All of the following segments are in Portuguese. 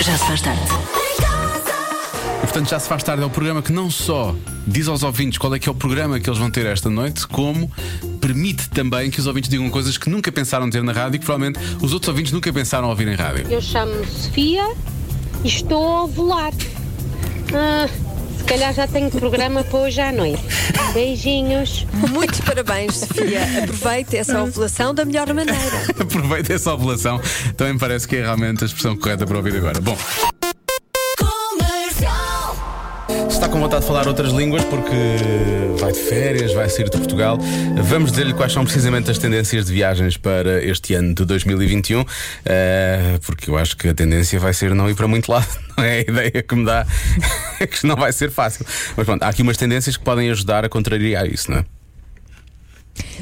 Já se faz tarde. E, portanto, já se faz tarde. É o programa que não só diz aos ouvintes qual é que é o programa que eles vão ter esta noite, como permite também que os ouvintes digam coisas que nunca pensaram ter na rádio e que provavelmente os outros ouvintes nunca pensaram ouvir em rádio. Eu chamo-me Sofia e estou a ovular. Ah, se calhar já tenho programa para hoje à noite. Beijinhos. Muito parabéns, Sofia. Aproveite essa ovulação da melhor maneira. Aproveita essa ovulação. Também me parece que é realmente a expressão correta para ouvir agora. Bom. Está com vontade de falar outras línguas porque vai de férias, vai sair de Portugal, vamos dizer-lhe quais são precisamente as tendências de viagens para este ano de 2021, eh, porque eu acho que a tendência vai ser não ir para muito lado, não é a ideia que me dá, é que não vai ser fácil. Mas pronto, há aqui umas tendências que podem ajudar a contrariar isso, não é?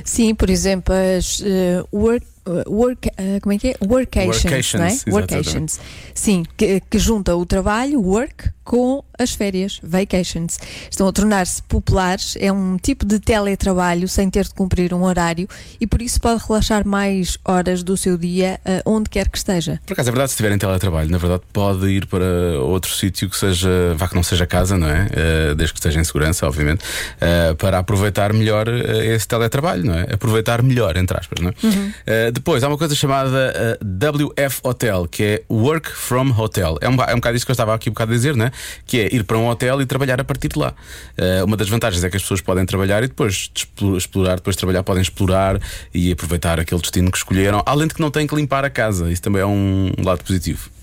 Sim, por exemplo, as eh, work, work, eh, como é que é? Workations, Workations, não é? exatamente. Workations. Sim, que, que junta o trabalho, work, com as férias, vacations. Estão a tornar-se populares, é um tipo de teletrabalho sem ter de cumprir um horário e por isso pode relaxar mais horas do seu dia eh, onde quer que esteja. Por acaso, é verdade, se tiverem teletrabalho, na verdade, pode ir para outro sítio que seja, vá que não seja casa, não é? Eh, desde que esteja em segurança, obviamente, para aproveitar melhor esse teletrabalho, não é? Aproveitar melhor, entre aspas, não é? Eh, depois, há uma coisa chamada eh, WF Hotel, que é Work from Hotel. É um, é um bocado isso que eu estava aqui um bocado a dizer, não é? Que é ir para um hotel e trabalhar a partir de lá. Eh, uma das vantagens é que as pessoas podem trabalhar e depois de explo- explorar, depois de trabalhar, podem explorar e aproveitar aquele destino que escolheram, além de que não têm que limpar a casa. Isso também é um lado positivo.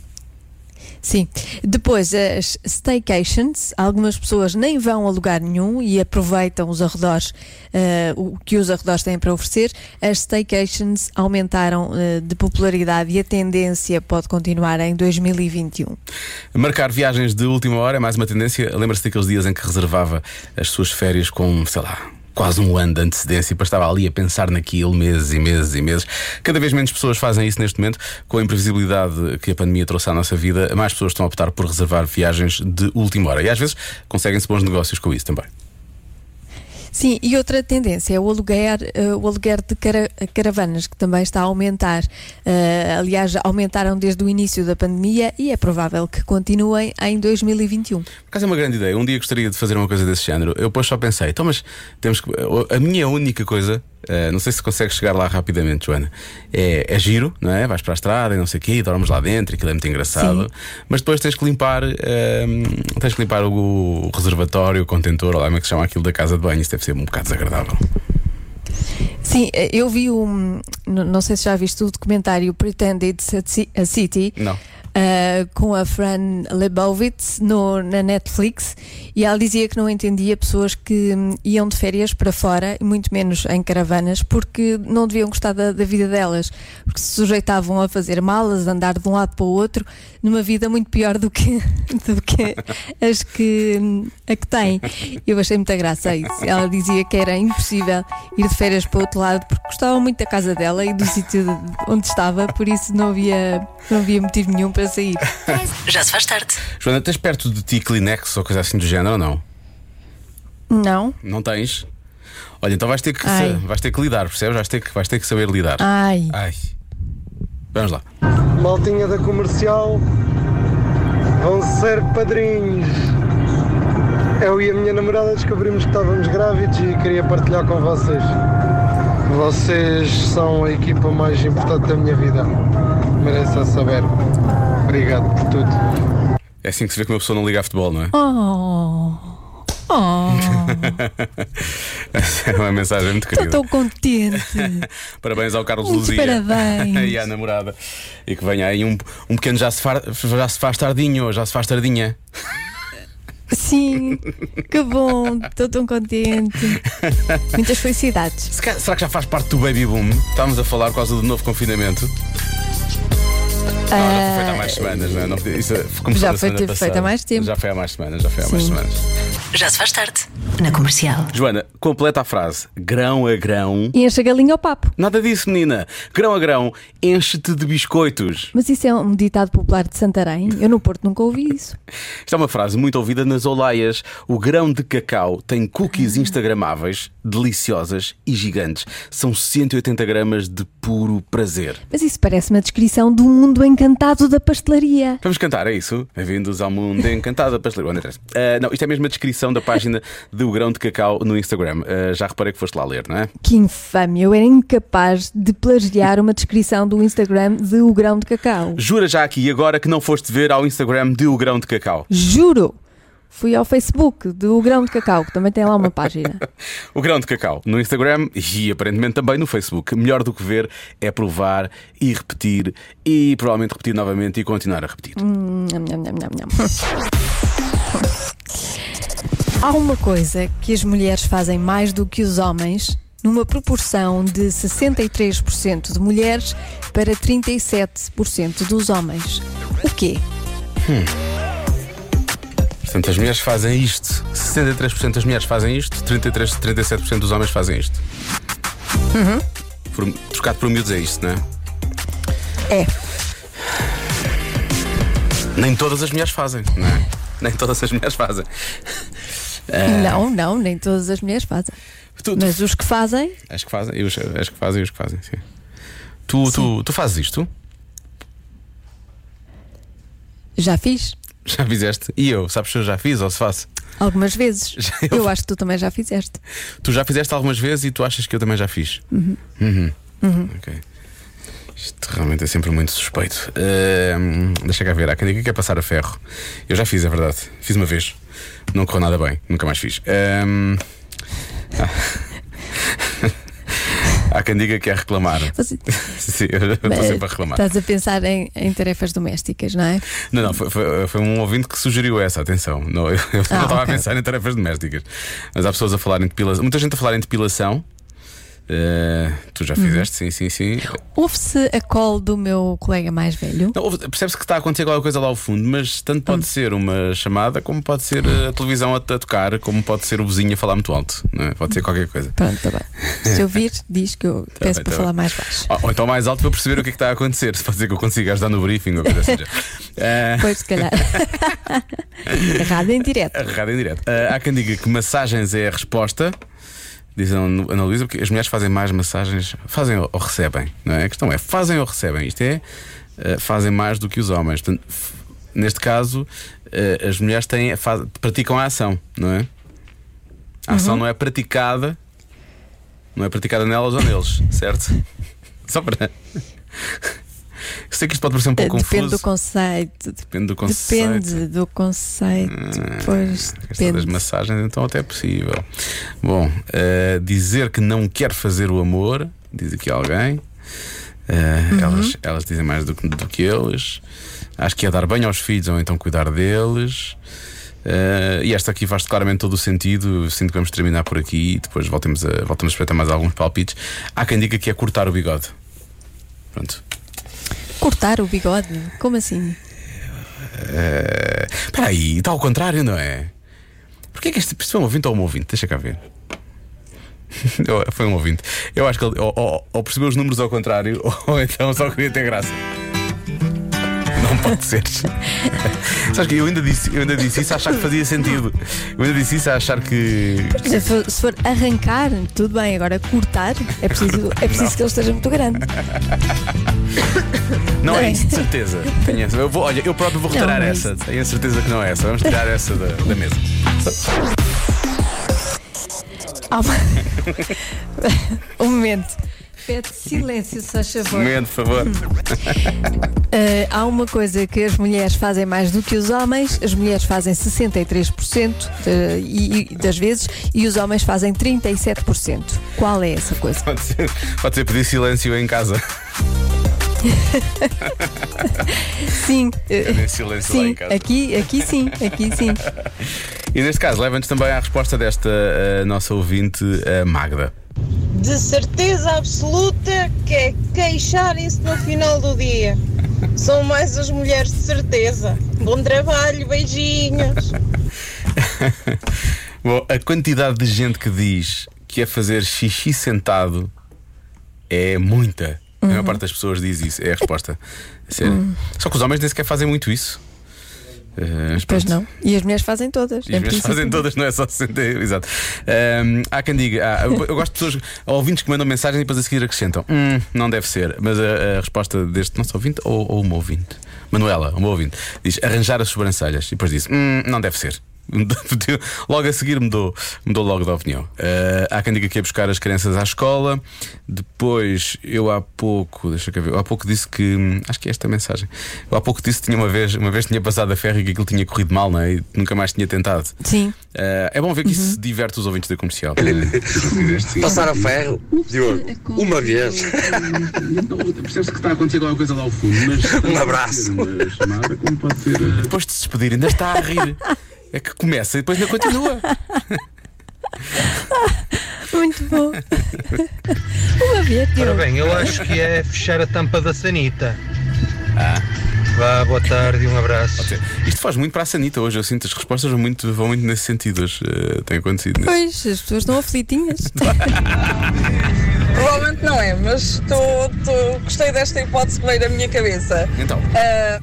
Sim. Depois, as staycations, algumas pessoas nem vão a lugar nenhum e aproveitam os arredores, eh, o que os arredores têm para oferecer. As staycations aumentaram eh, de popularidade e a tendência pode continuar em 2021. Marcar viagens de última hora é mais uma tendência. Lembra-se daqueles dias em que reservava as suas férias com, sei lá. Quase um ano de antecedência, para estava ali a pensar naquilo meses e meses e meses. Cada vez menos pessoas fazem isso neste momento, com a imprevisibilidade que a pandemia trouxe à nossa vida. Mais pessoas estão a optar por reservar viagens de última hora. E às vezes conseguem-se bons negócios com isso também. Sim, e outra tendência é o aluguer, eh, o aluguer de cara- caravanas, que também está a aumentar. Eh, aliás, aumentaram desde o início da pandemia e é provável que continuem em 2021. Por acaso é uma grande ideia. Um dia gostaria de fazer uma coisa desse género. Eu depois só pensei, então, mas temos que. A minha única coisa, eh, não sei se consegues chegar lá rapidamente, Joana, é, é giro, não é? Vais para a estrada e não sei o quê, dormes lá dentro, aquilo é muito engraçado. Sim. Mas depois tens que limpar, eh, tens que limpar o, o reservatório, o contentor, lá como é que se chama aquilo da casa de banho. Isso deve ser um bocado desagradável. Sim, eh, eu vi um. Não sei se já viste o documentário Pretend It's a Ci- a City. Não. Eh, com a Fran Lebowitz no, na Netflix e ela dizia que não entendia pessoas que hum, iam de férias para fora e muito menos em caravanas porque não deviam gostar da, da vida delas porque se sujeitavam a fazer malas, andar de um lado para o outro numa vida muito pior do que, do que as que hum, a que têm. Eu achei muita graça isso. Ela dizia que era impossível ir de férias para o outro lado porque gostava muito da casa dela e do sítio onde estava por isso não havia, não havia motivo nenhum para sair Já se faz tarde. Joana, tens perto de ti Kleenex ou coisa assim do género ou não? não Não tens? Olha, então vais ter que, Ai. vais ter que lidar, percebes? Vais ter que, vais ter que saber lidar. ai Ai. Vamos lá. Maltinha da comercial vão ser padrinhos. Eu e a minha namorada descobrimos que estávamos grávidos e queria partilhar com vocês. Vocês são a equipa mais importante da minha vida. Mereço a saber. Obrigado por tudo. É assim que se vê que uma pessoa não liga a futebol, não é? Oh, oh, Essa é uma mensagem muito estou querida. tão contente. Parabéns ao Carlos Muitos Luzia parabéns. e à namorada. E que venha aí um, um pequeno já se, far, já se faz tardinho, já se faz tardinha. Sim, que bom, estou tão contente. Muitas felicidades. Será que já faz parte do baby boom? Estávamos a falar por causa do novo confinamento. Não, já foi feito há mais semanas, não é? Não, isso começou Já na foi semana passada. há mais tempo. Já foi há mais semanas, já foi há mais Sim. semanas. Já se faz tarde. Na comercial. Joana, completa a frase. Grão a grão. E enche a galinha ao papo. Nada disso, menina. Grão a grão, enche-te de biscoitos. Mas isso é um ditado popular de Santarém. Eu no Porto nunca ouvi isso. Isto é uma frase muito ouvida nas olaias. O grão de cacau tem cookies instagramáveis, deliciosas e gigantes. São 180 gramas de puro prazer. Mas isso parece uma descrição do mundo encantado da pastelaria. Vamos cantar, é isso? Bem-vindos ao mundo encantado da pastelaria. Ah, não, isto é mesmo a descrição da página do grão de cacau no Instagram. Ah, já reparei que foste lá ler, não é? Que infame, eu era incapaz de plagiar uma descrição do Instagram de O Grão de Cacau. Jura já aqui agora que não foste ver ao Instagram de O Grão de Cacau. Juro! Fui ao Facebook do Grão de Cacau, que também tem lá uma página. O Grão de Cacau no Instagram e aparentemente também no Facebook. Melhor do que ver é provar e repetir e provavelmente repetir novamente e continuar a repetir. Nham, nham, nham, nham, nham. Há uma coisa que as mulheres fazem mais do que os homens, numa proporção de 63% de mulheres para 37% dos homens. O quê? Portanto, as mulheres fazem isto. 63% das mulheres fazem isto, 33, 37% dos homens fazem isto. Por, trocado por miúdos é isto, não é? É. Nem todas as mulheres fazem, não é? Nem todas as mulheres fazem. Não, não, nem todas as mulheres fazem. Tu, tu, Mas os que fazem, As que fazem, e os, as que fazem os que fazem, sim. Tu, tu, tu fazes isto? já fiz. Já fizeste? E eu? Sabes se eu já fiz ou se faço? Algumas vezes. Eu- Eu acho que tu também já fizeste. Tu já fizeste algumas vezes e tu achas que eu também já fiz? Uhum. Ok. Isto realmente é sempre muito suspeito. Ahm, deixa cá ver, há quem diga que quer passar a ferro. Eu já fiz, é verdade. Fiz uma vez. Não correu nada bem, nunca mais fiz. Ahm, Há quem diga que quer reclamar. Você- Sim, eu estou sempre a reclamar. Estás a pensar em, em tarefas domésticas, não é? Não, não, foi, foi- foi um ouvinte que sugeriu essa, atenção. Não, eu, eu não estava ok. a pensar em tarefas domésticas. Mas há pessoas a falar em depilação. Muita gente a falar em depilação. Eh, tu já fizeste, sim, sim, sim. Ouve-se a call do meu colega mais velho. Percebe-se que está a acontecer alguma coisa lá ao fundo, mas tanto pode ser uma chamada, como pode ser a televisão a, a tocar, como pode ser o vizinho a falar muito alto. Não é? Pode ser qualquer coisa. Pronto, está bem. Se eu vir, diz que eu peço bem, para tá falar bem. mais baixo. Ou, ou então mais alto para perceber o que é que está a acontecer. Se pode ser que eu consiga ajudar no briefing ou coisa assim. Eh, Pois, se calhar. Errado em direto. Arregada em direto. Ah, há quem diga que massagens é a resposta. Diz a Ana Luísa, porque as mulheres fazem mais massagens, fazem ou recebem, não é? A questão é, fazem ou recebem? Isto é, ah, fazem mais do que os homens. Portanto, neste caso, ah, as mulheres têm, faz- praticam a ação, não é? A ação não é praticada, não é praticada nelas ou neles, certo? Só para. Sei que isto pode parecer um pouco Depende confuso. do conceito. Depende do conceito. Depende do conceito. Pois, A questão das depende. massagens, então, até é possível. Bom, eh, dizer que não quer fazer o amor, diz aqui alguém. Eh, Uhum. elas, elas dizem mais do, que- do que eles. Acho que é dar banho aos filhos ou então cuidar deles. Eh, e esta aqui faz claramente todo o sentido. Sinto que vamos terminar por aqui e depois voltemos a, voltamos a espreitar mais alguns palpites. Há quem diga que é cortar o bigode. Pronto. Cortar o bigode? Como assim? Eh, Espera aí, está ao contrário, não é? Porquê que este. Isto foi um ouvinte ou um ouvinte? Deixa cá ver. Foi um ouvinte. Eu acho que ele ou, ou- ou percebeu os números ao contrário, ou então só queria ter graça. Não pode ser. Sabes que eu ainda, disse, eu ainda disse isso a achar que fazia sentido. Eu ainda disse isso a achar que. Se for, se for arrancar, tudo bem. Agora, cortar, é preciso, é preciso que ele esteja muito grande. Não é Não é. isso, de certeza. Tenho essa- eu vou, olha, eu próprio vou retirar não é essa. Tenho a certeza que não é essa. Vamos tirar essa da, da mesa. Há uma... um momento. Pede silêncio, se faz favor. Momento, por favor. Eh, há uma coisa que as mulheres fazem mais do que os homens, as mulheres fazem 63% de- e- e- das vezes e os homens fazem 37%. Qual é essa coisa? Pode ser, pode ser pedir silêncio em casa. Sim, eh, silêncio sim, casa. aqui, aqui sim, aqui sim. E neste caso, leva-nos também à resposta desta eh, nossa ouvinte, Magda. De certeza absoluta que é queixarem-se no final do dia. São mais as mulheres de certeza. Bom trabalho, beijinhos. Bom, a quantidade de gente que diz que é fazer xixi sentado é muita. A maior parte das pessoas diz isso, é a resposta. Sério. Só que os homens nem sequer fazem muito isso. Mas Pois não. E as mulheres fazem todas. E as em mulheres fazem todas, não é só 60. Exato. Ahm, há quem diga, eu, eu gosto de pessoas, ouvintes que mandam mensagem e depois a seguir acrescentam: hum, não deve ser. Mas a, a resposta deste nosso ouvinte ou, ou uma ouvinte, Manuela, uma ouvinte, diz arranjar as sobrancelhas. E depois diz: hum, não deve ser. Logo a seguir mudou, mudou logo de opinião. Ah, há quem diga que ia buscar as crianças à escola. Depois, eu há pouco, deixa eu ver, eu há pouco disse que. hum, Acho que é esta a mensagem. Eu há pouco disse que tinha uma vez, uma vez tinha passado a ferro e que aquilo tinha corrido mal, não é? E nunca mais tinha tentado. Sim. Eh, é bom ver que isso diverte os ouvintes da comercial. Passar a ferro, Diogo, uma vez. Percebes que está a acontecer alguma coisa lá ao fundo, mas. Um abraço. Chamada, como pode ser. Depois de se despedir, ainda está a rir. É que começa e depois ainda continua. Muito bom. Uma vez, Ora bem, eu acho que é fechar a tampa da sanita. Ah. Vá, boa tarde e um abraço. Isto faz muito para a Sanita hoje. Eu sinto as respostas vão muito, vão muito nesse sentido hoje. Eh, tem acontecido. nisso. Pois, as pessoas estão aflitinhas. Provavelmente não é, mas tô, tô- gostei desta hipótese que veio da minha cabeça. Então. Ah,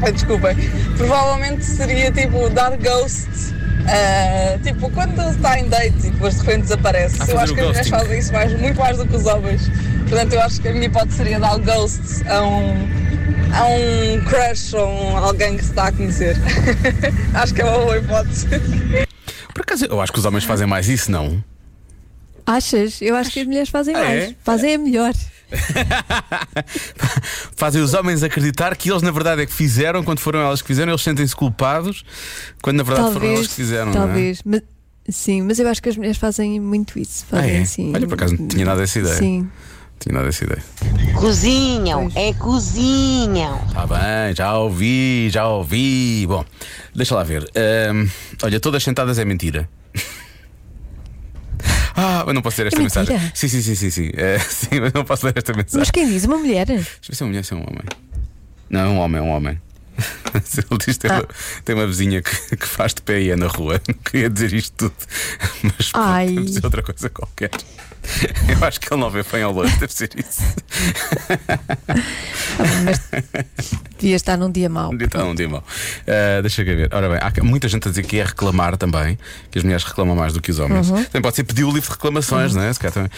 Desculpem. Provavelmente seria tipo dar ghost. ah, tipo, quando está em date e depois de repente desaparece. Ah, eu acho que as mulheres fazem isso mais, muito mais do que os homens. Portanto, eu acho que a minha hipótese seria dar ghost a um, a um crush ou um, alguém que se está a conhecer. acho que é uma boa hipótese. Por acaso, eu acho que os homens fazem mais isso, não? Achas? Eu acho que as mulheres fazem Ah, mais. é? Fazem a melhor. Fazem os homens acreditar que eles, na verdade, é que fizeram, quando foram elas que fizeram, eles sentem-se culpados, quando na verdade foram elas que fizeram. não é? Talvez. Mas, sim, mas eu acho que as mulheres fazem muito isso. Ah, Fazem é? assim. Olha, por acaso não tinha nada dessa ideia. Sim. Tinha nada dessa ideia. Cozinham, é cozinham. Tá bem, já ouvi, já ouvi. Bom, deixa lá ver. Ahm, olha, todas sentadas é mentira. Ah, eu não posso ler esta É mensagem. mentira? Sim, sim, sim, sim, sim. Eh, sim, mas não posso ler esta mensagem. Mas quem diz? Uma mulher? Deixa eu ver se é uma mulher, se é um homem. Não, é um homem, é um homem. Ele diz que tem, uma, tem uma vizinha que, que faz de pé e é na rua. Não queria dizer isto tudo, mas Ai. deve ser outra coisa qualquer. Eu acho que ele não vê bem ao longe, deve ser isso. Devia estar num dia mau. Então, um dia mau. Uh, deixa eu ver. Ora bem, há muita gente a dizer que é reclamar também, que as mulheres reclamam mais do que os homens. Uhum. Também pode ser pedir o livro de reclamações, não é? Se também.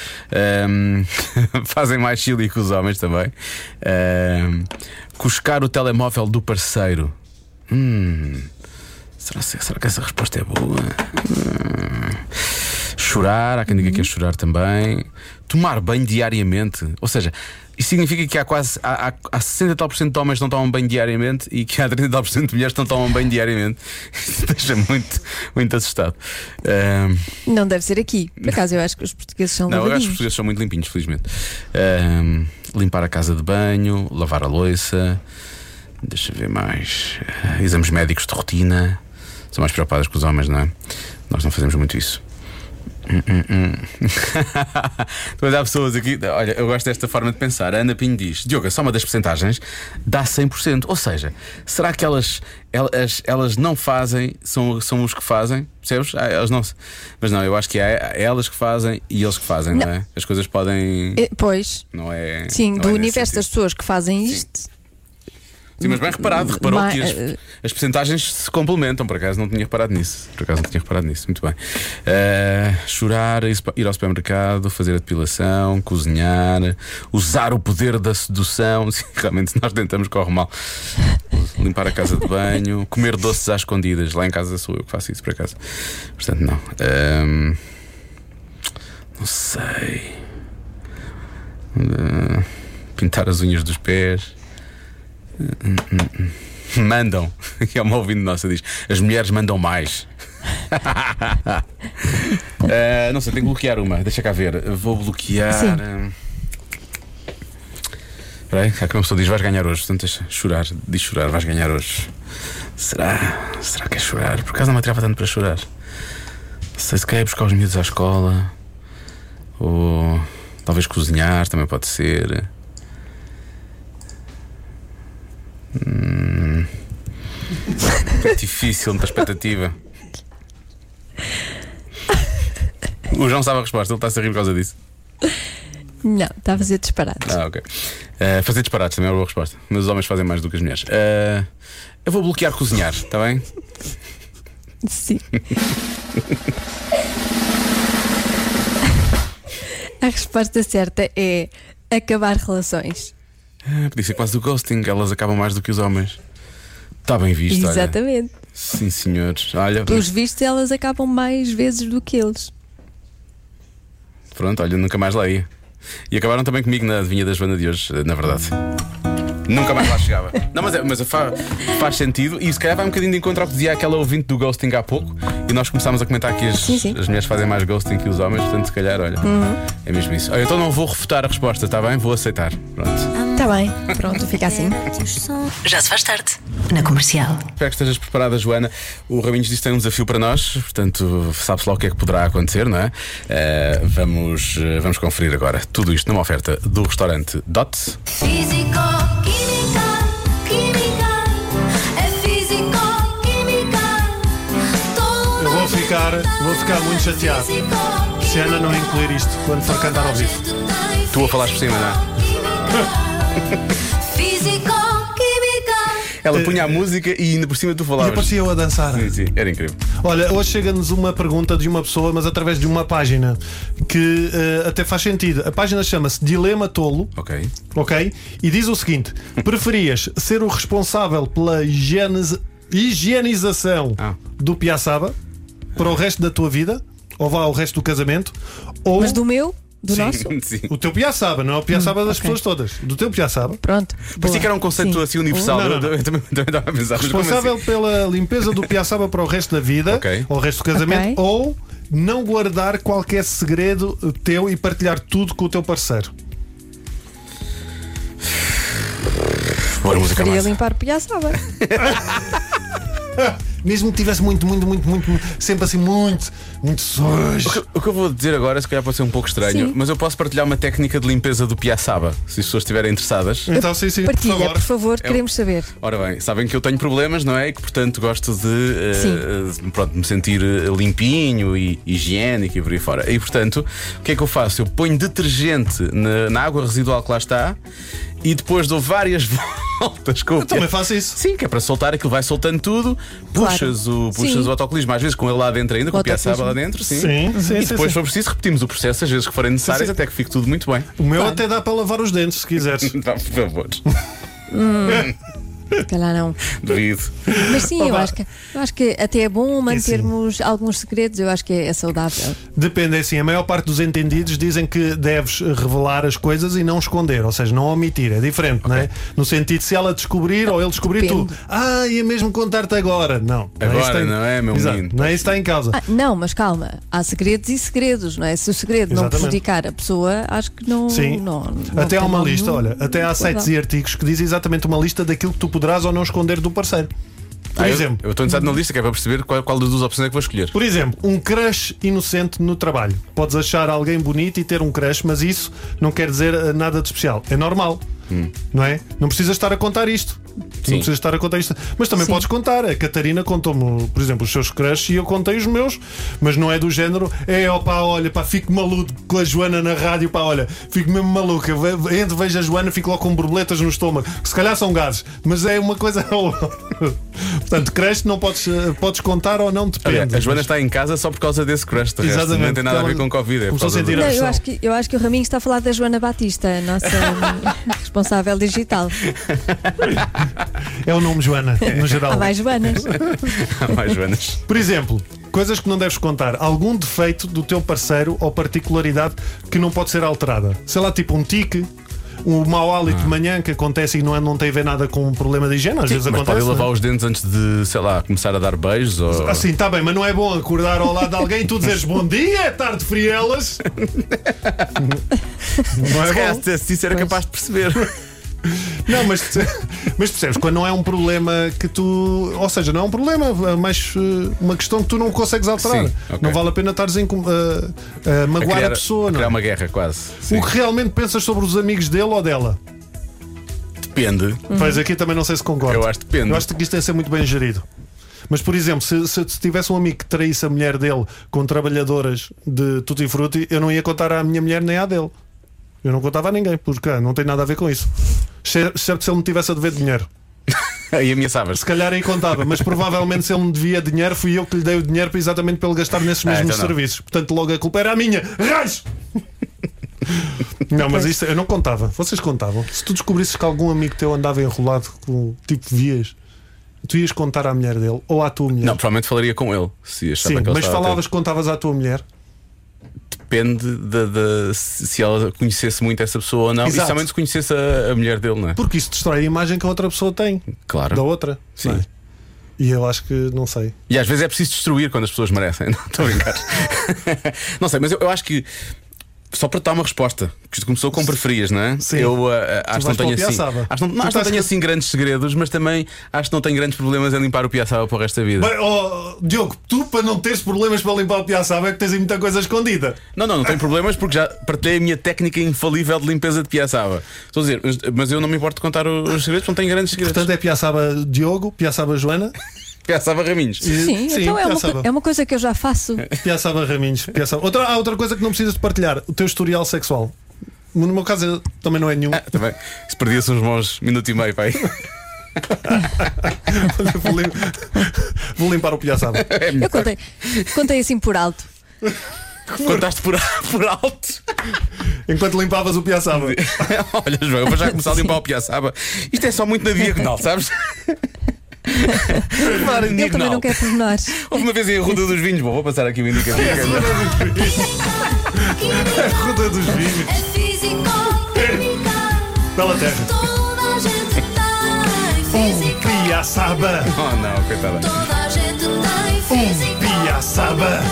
Um, fazem mais chili que os homens também. Um, cuscar o telemóvel do parceiro. Hum. Será, será que essa resposta é boa? Hum. Chorar, há quem diga que é chorar também. Tomar banho diariamente. Ou seja, isso significa que há quase há, há, há 60 e tal por cento de homens que não tomam banho diariamente e que há 30 e tal por cento de mulheres que não tomam banho diariamente. Isso deixa muito, muito assustado. Ahm, Não deve ser aqui. Por acaso, eu acho que os portugueses são não, eu acho que os portugueses são muito limpinhos, felizmente. Ahm, limpar a casa de banho, lavar a louça. Deixa eu ver mais. Exames médicos de rotina. São mais preocupadas com os homens, não é? Nós não fazemos muito isso. Hum, hum, hum. Depois há pessoas aqui. Olha, eu gosto desta forma de pensar. A Ana Pinho diz: Diogo, a soma das percentagens dá 100%. Ou seja, será que elas, elas, elas não fazem, são, são os que fazem? Percebes? Ah, elas não, mas não, eu acho que é elas que fazem e eles que fazem, não, Não. é? As coisas podem. Eh, Pois. Não é. Sim, não do é universo das pessoas que fazem isto. Sim, mas bem reparado, reparou Ma- que as, eh, as percentagens se complementam, por acaso não tinha reparado nisso. Por acaso não tinha reparado nisso, muito bem. Eh, chorar, ir ao supermercado, fazer a depilação, cozinhar, usar o poder da sedução. Sim, realmente, se nós tentamos, corre mal. Limpar a casa de banho, comer doces às escondidas. Lá em casa sou eu que faço isso, por acaso. Portanto, não. Ehm, não sei. Eh, pintar as unhas dos pés. Hum, hum, hum. Mandam, que é uma ouvinte nossa, diz: as mulheres mandam mais. Eh, não sei, tenho que bloquear uma. Deixa cá ver. Vou bloquear. Eh, Espera aí, há que uma pessoa diz: vais ganhar hoje. Portanto, deixa chorar. Diz chorar, vais ganhar hoje. Será? Será que é chorar? Por acaso não me atreva tanto para chorar. Não sei se quer ir buscar os miúdos à escola. Ou talvez cozinhar também pode ser. Hum. É difícil, muita expectativa. O João sabe a resposta, ele está-se a rir por causa disso. Não, está a fazer disparate. Ah, ok. Uh, fazer disparates também é uma boa resposta. Mas os homens fazem mais do que as mulheres. Uh, eu vou bloquear cozinhar, está bem? Sim. A resposta certa é acabar relações. Ah, podia ser quase do ghosting, elas acabam mais do que os homens. Está bem visto, olha. Exatamente. Sim, senhores. Olha, Pelos vistos, elas acabam mais vezes do que eles. pronto, olha, nunca mais lá ia. E acabaram também comigo na adivinha da Joana de hoje, na verdade. Nunca mais lá chegava. Não, mas, é- mas fa- faz sentido e se calhar vai um bocadinho de encontro ao que dizia aquela ouvinte do ghosting há pouco e nós começámos a comentar que as, Sim, sim. as mulheres fazem mais ghosting que os homens, portanto, se calhar, olha, é mesmo isso. Olha, então não vou refutar a resposta, está bem? Vou aceitar. Pronto. Está Tá bem, pronto, fica assim. Já se faz tarde. Na comercial. Espero que estejas preparada, Joana. O Raminhos disse que tem um desafio para nós, portanto, sabe-se lá o que é que poderá acontecer, não é? Eh, vamos, eh, vamos conferir agora tudo isto numa oferta do restaurante Dot. Físico, química, química, é físico, química. Eu vou ficar, vou ficar muito chateado se Ana não incluir isto quando for cantar ao vivo. Tu a falares por cima, não é? Físico, química. Ela punha a música e ainda por cima tu falavas. E aparecia eu a dançar. Sim, sim, era incrível. Olha, hoje chega-nos uma pergunta de uma pessoa, mas através de uma página que eh, até faz sentido. A página chama-se Dilema Tolo. Ok. Ok? E diz o seguinte: preferias ser o responsável pela higieniz- higienização Ah. do Piaçaba para o resto da tua vida? Ou vá ao resto do casamento? Ou Mas do meu? Do Sim, nosso? sim. o teu Piaçaba, não é o Piaçaba Hum, das ok. pessoas todas. Do teu Piaçaba. Pronto. Parecia que era um conceito Sim. assim universal. Não, não, Eu- não. Eu, também, também estava a pensar. Responsável assim? pela limpeza do Piaçaba para o resto da vida, Ok. ou o resto do casamento, Ok. ou não guardar qualquer segredo teu e partilhar tudo com o teu parceiro. Bora, música Queria massa. limpar o Piaçaba. Mesmo que tivesse muito, muito, muito, muito, muito- sempre assim, muito, muito sujo. O que, o que eu vou dizer agora, se calhar pode ser um pouco estranho, Sim. mas eu posso partilhar uma técnica de limpeza do Piaçaba, se as pessoas estiverem interessadas. Então, sim, sim, por Partilha, favor. por favor, É queremos saber. Ora bem, sabem que eu tenho problemas, não é? E que portanto gosto de eh, pronto, me sentir eh, limpinho e higiênico e por aí fora. E portanto, o que é que eu faço? Eu ponho detergente na, na água residual que lá está e depois dou várias voltas com o Eu também faço isso. Sim, que é para soltar, aquilo vai soltando tudo, puxas, o, puxas Sim. o autocolismo, às vezes com ele lá dentro ainda, com o piaçaba lá dentro, sim. Sim, sim, e sim, depois, se sim. for preciso, repetimos o processo, às vezes que forem necessárias, sim. até que fique tudo muito bem. O meu até dá para lavar os dentes, se quiseres. Vá, por favor, Se calhar não. duvido. Mas sim, eu acho, que, eu acho que até é bom mantermos alguns segredos, eu acho que é, é saudável. Depende, é assim, a maior parte dos entendidos dizem que deves revelar as coisas e não esconder, ou seja, não omitir. É diferente, não é? No sentido, se ela descobrir ou ele descobrir Depende. tu, ah, ia mesmo contar-te agora. Não. não é Agora, que tem- não é, meu Exato, menino? Não é isso está em causa. Ah, não, mas calma, há segredos e segredos, não é? Se o segredo não Exatamente. prejudicar a pessoa, acho que não. Sim. não- não até há uma lista, nenhum. olha, até há sites e artigos que dizem exatamente uma lista daquilo que tu poderás ou não esconder do parceiro. Por Ah, eu- exemplo, eu estou interessado na lista que é para perceber qual, qual das duas opções é que vou escolher. Por exemplo, um crush inocente no trabalho. Podes achar alguém bonito e ter um crush, mas isso não quer dizer eh, nada de especial. É normal. Não é? Não precisas estar a contar isto. Tu Sim. Não precisas estar a contar isto. Mas também Sim. podes contar. A Catarina contou-me, por exemplo, os seus crushes e eu contei os meus, mas não é do género. É, opá, olha, pá, fico maluco com a Joana na rádio, pá, olha, fico mesmo ve- Entro, vejo a Joana, fico logo com borboletas no estômago. Que se calhar são gases, mas é uma coisa. Portanto, crush não podes, eh, podes contar ou não, depende. Olha, a Joana Mas- está em casa só por causa desse crush. De resto, Exatamente, não tem nada a ver com Covid. É por causa sentir Não, eu acho, que, eu acho que o Raminho está a falar da Joana Batista, a nossa responsável digital. É o nome Joana, no geral. Há mais Joanas. Há mais Joanas. Por exemplo, coisas que não deves contar. Algum defeito do teu parceiro ou particularidade que não pode ser alterada. Sei lá, tipo um tique. Um mau hálito de manhã que acontece e não, é, não tem a ver nada com um problema de higiene, às vezes Mas acontece. pode lavar não é? os dentes antes de, sei lá, começar a dar beijos ou. Assim, está bem, mas não é bom acordar ao lado de alguém e tu dizeres bom dia, é tarde frielas. não é bom. se se isso era capaz de perceber. Não, mas, mas percebes, quando não é um problema que tu. Ou seja, não é um problema, é mais eh, uma questão que tu não consegues alterar. Sim, ok. Não vale a pena estares a, incom- a- a magoar a, criar, pessoa, a não criar é? uma guerra, quase. Sim. O que realmente pensas sobre os amigos dele ou dela? Depende. Pois aqui também não sei se concordo. Eu acho que depende. Eu acho que isto tem de ser muito bem gerido. Mas, por exemplo, se, se, se tivesse um amigo que traísse a mulher dele com trabalhadoras de tutti frutti, eu não ia contar à minha mulher nem à dele. Eu não contava a ninguém, porque ah, não tem nada a ver com isso. Excepto se ele me tivesse a dever dinheiro. Aí ameaçavas. Se calhar aí contava, mas provavelmente se ele me devia dinheiro, fui eu que lhe dei o dinheiro exatamente para ele gastar nesses Ah, mesmos então não. serviços. Portanto, logo a culpa era a minha. Raios! Não, mas isto eu não contava. Vocês contavam. Se tu descobrisses que algum amigo teu andava enrolado com tipo vias, tu ias contar à mulher dele ou à tua mulher? Não, provavelmente falaria com ele. Se Sim, mas falavas, contavas à tua mulher. Depende de, de- se ela conhecesse muito essa pessoa ou não. Exato. somente se conhecesse a, a mulher dele, não é? Porque isso destrói a imagem que a outra pessoa tem Claro. da outra. Sim. é? E eu acho que não sei. E às vezes é preciso destruir quando as pessoas merecem. Não estou a brincar. não sei, mas eu, eu acho que. Só para dar uma resposta, que isto começou com preferias, não é? Sim. Eu ah, acho que não tenho assim. Acho, não, Tu acho não tenho com- assim grandes segredos, mas também acho que não tenho grandes problemas em limpar o piaçaba para o resto da vida. Bem, oh, Diogo, tu para não teres problemas para limpar o piaçaba é que tens aí muita coisa escondida. Não, não, não tenho problemas porque já partilhei a minha técnica infalível de limpeza de piaçaba. Estou a dizer, mas, mas eu não me importo de contar os segredos, não tenho grandes segredos. Portanto, é piaçaba Diogo, piaçaba Joana, piaçaba Raminhos. Sim, então é uma, piaçaba. co- é uma coisa que eu já faço. Piaçaba Raminhos. Piaçaba. Outra, há outra coisa que não precisas de partilhar: o teu historial sexual. No meu caso também não é nenhum. Também, se perdia-se uns bons minuto e meio, pai. vou, lim- vou limpar o piaçaba. Eu contei, contei assim por alto. Contaste por, por alto. Enquanto limpavas o piaçaba. Olha, João, eu vou já começar a limpar o piaçaba. Isto é só muito na diagonal, sabes? Falar em Ele também não quer pormenores. Houve uma vez em Arruda dos Vinhos, bom, vou passar aqui o indicativo. A roda dos vinhos. É. Bela terra. Toda a gente tem físico. Piaçaba. Oh não, coitada. Toda a gente tem físico. Piaçaba.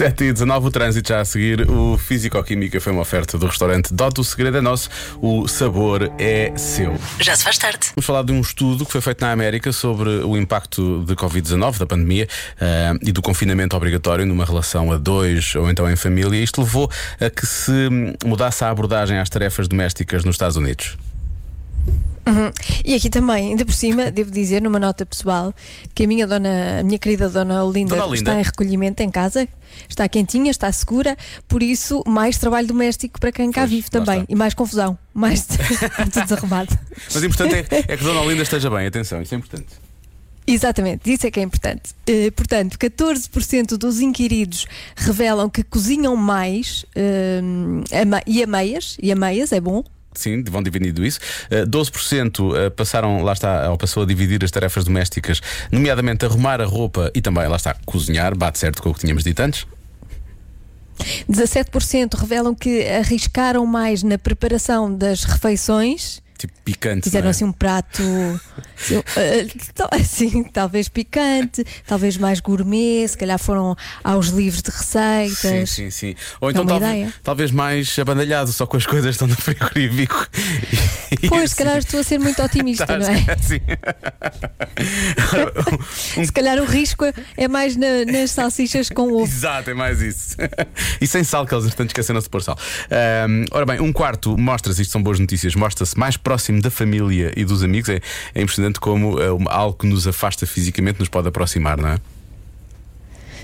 7 e 19, o trânsito já a seguir. O Físico-Química foi uma oferta do restaurante Dota. O segredo é nosso, o sabor é seu. Já se faz tarde. Vamos falar de um estudo que foi feito na América sobre o impacto de Covid-19, da pandemia eh, e do confinamento obrigatório numa relação a dois ou então em família. Isto levou a que se mudasse a abordagem às tarefas domésticas nos Estados Unidos. Uhum. E aqui também, ainda por cima, devo dizer, numa nota pessoal, que a minha dona, a minha querida dona Olinda, Dona Olinda. está em recolhimento em casa, está quentinha, está segura, por isso mais trabalho doméstico para quem cá Pois, vive também. E mais confusão, mais tudo desarrumado. Mas o importante é, é que Dona Olinda esteja bem, atenção, isso é importante. Exatamente, isso é que é importante. Eh, portanto, 14% dos inquiridos revelam que cozinham mais eh, a e a meias, e a meias é bom. Sim, vão dividindo isso. Eh, 12% eh, passaram, lá está, ou passou a dividir as tarefas domésticas, nomeadamente arrumar a roupa e também, lá está, cozinhar, bate certo com o que tínhamos dito antes. 17% revelam que arriscaram mais na preparação das refeições. Tipo picante. Fizeram é? assim um prato assim, eh, tal- assim, talvez picante, talvez mais gourmet, se calhar foram aos livros de Sim, receitas. sim, sim. Ou É então uma talvez, talvez mais abandalhado, só com as coisas estão no frigorífico. Pois, se assim- calhar estou a ser muito otimista, Tá, não é? sim. Um Se calhar o risco é- é mais na- nas salsichas com ovo. Exato, é mais isso. e sem sal, que eles entretanto esqueceram-se de pôr sal. Ahm, ora bem, um quarto mostra-se, isto são boas notícias, mostra-se mais próximo da família e dos amigos. É, é impressionante como eh, algo que nos afasta fisicamente nos pode aproximar, não é?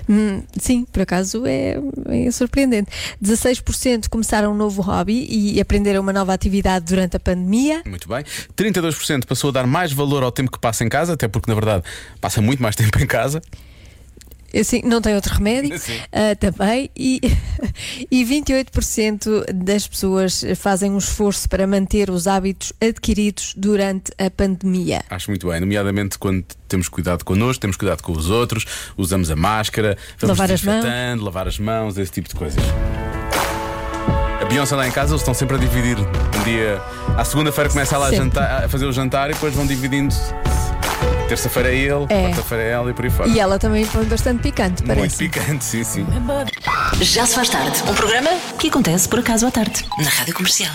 Hum, sim, por acaso é, é surpreendente. 16% começaram um novo hobby e aprenderam uma nova atividade durante a pandemia. Muito bem. 32% passou a dar mais valor ao tempo que passa em casa, até porque na verdade passa muito mais tempo em casa. Assim, não tem outro remédio Sim. ah, também. E, e 28% das pessoas fazem um esforço para manter os hábitos adquiridos durante a pandemia. Acho muito bem, nomeadamente quando temos cuidado connosco, temos cuidado com os outros, usamos a máscara, vamos Lavar as mãos. lavar as mãos, esse tipo de coisas. A Beyoncé lá em casa, eles estão sempre a dividir. Um dia, à segunda-feira começa ela a, jantar- a fazer o jantar e depois vão dividindo. Terça-feira é ele, É. quarta-feira é ela e por aí fora. E ela também põe bastante picante, Muito parece. picante, sim, sim. Já se faz tarde. Um programa que acontece por acaso à tarde. Na Rádio Comercial.